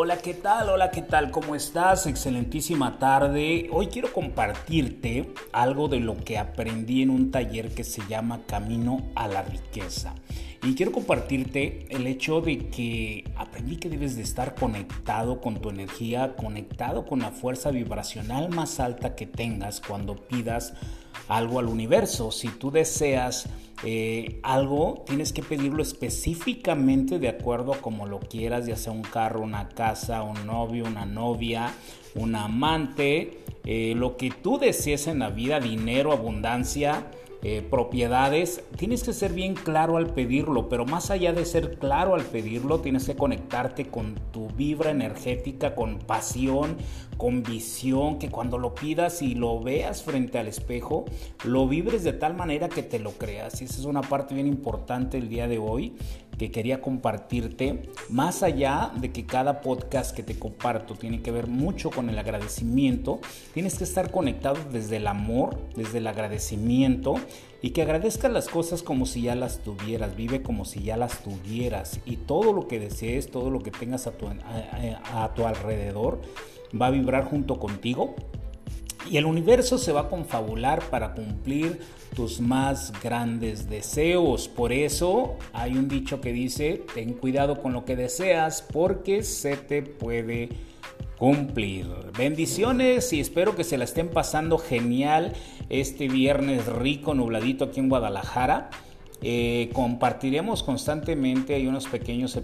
Hola, ¿qué tal? Hola, ¿qué tal? ¿Cómo estás? Excelentísima tarde. Hoy quiero compartirte algo de lo que aprendí en un taller que se llama Camino a la Riqueza. Y quiero compartirte el hecho de que aprendí que debes de estar conectado con tu energía, conectado con la fuerza vibracional más alta que tengas cuando pidas algo al universo. Si tú deseas eh, algo, tienes que pedirlo específicamente de acuerdo a como lo quieras, ya sea un carro, una casa, un novio, una novia, un amante, eh, lo que tú desees en la vida, dinero, abundancia. Eh, propiedades, tienes que ser bien claro al pedirlo, pero más allá de ser claro al pedirlo, tienes que conectarte con tu vibra energética, con pasión, con visión, que cuando lo pidas y lo veas frente al espejo, lo vibres de tal manera que te lo creas. Y esa es una parte bien importante el día de hoy que quería compartirte, más allá de que cada podcast que te comparto tiene que ver mucho con el agradecimiento, tienes que estar conectado desde el amor, desde el agradecimiento y que agradezcas las cosas como si ya las tuvieras, vive como si ya las tuvieras y todo lo que desees, todo lo que tengas a tu, a tu alrededor va a vibrar junto contigo y el universo se va a confabular para cumplir tus más grandes deseos. Por eso hay un dicho que dice, ten cuidado con lo que deseas porque se te puede cumplir. Bendiciones y espero que se la estén pasando genial este viernes rico, nubladito aquí en Guadalajara. Eh, compartiremos constantemente hay unos pequeños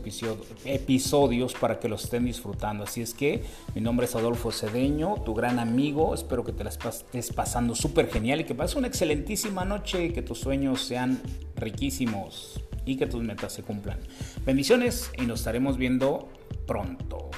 episodios para que los estén disfrutando. Así es que mi nombre es Adolfo Cedeño, tu gran amigo. Espero que te la estés pasando súper genial y que pases una excelentísima noche, que tus sueños sean riquísimos y que tus metas se cumplan. Bendiciones y nos estaremos viendo pronto.